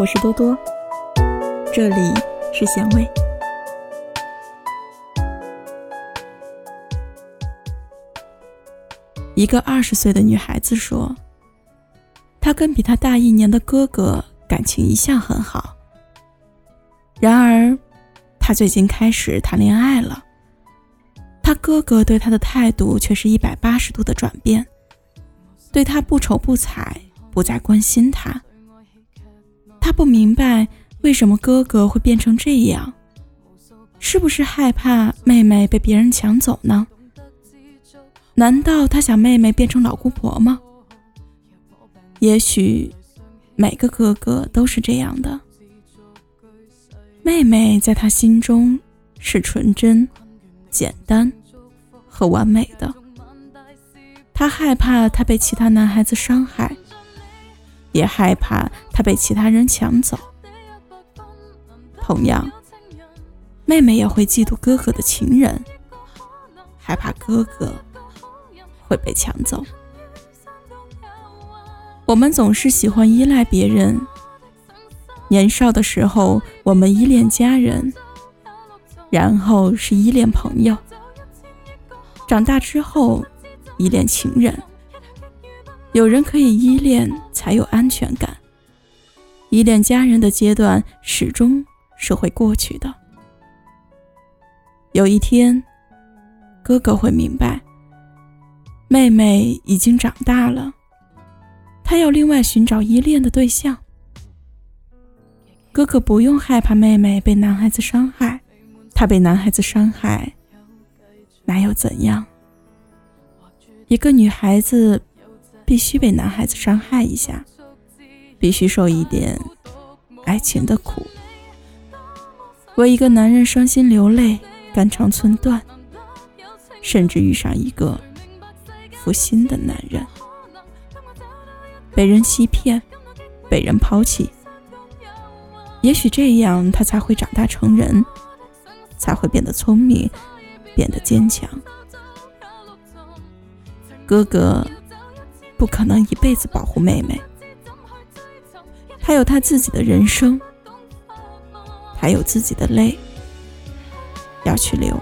我是多多，这里是咸味。一个二十岁的女孩子说：“她跟比她大一年的哥哥感情一向很好。然而，她最近开始谈恋爱了。她哥哥对她的态度却是一百八十度的转变，对她不瞅不睬，不再关心她。不明白为什么哥哥会变成这样，是不是害怕妹妹被别人抢走呢？”难道他想妹妹变成老姑婆吗？也许每个哥哥都是这样的。妹妹在他心中是纯真、简单和完美的。他害怕她被其他男孩子伤害，也害怕他被其他人抢走。同样，妹妹也会嫉妒哥哥的情人，害怕哥哥。会被抢走。我们总是喜欢依赖别人。年少的时候，我们依恋家人，然后是依恋朋友。长大之后，依恋情人。有人可以依恋，才有安全感。依恋家人的阶段，始终是会过去的。有一天，哥哥会明白。妹妹已经长大了，她要另外寻找依恋的对象。哥哥不用害怕妹妹被男孩子伤害，他被男孩子伤害，那又怎样？一个女孩子必须被男孩子伤害一下，必须受一点爱情的苦，为一个男人伤心流泪、肝肠寸断，甚至遇上一个。负心的男人，被人欺骗，被人抛弃，也许这样他才会长大成人，才会变得聪明，变得坚强。哥哥不可能一辈子保护妹妹，她有她自己的人生，她有自己的泪要去流。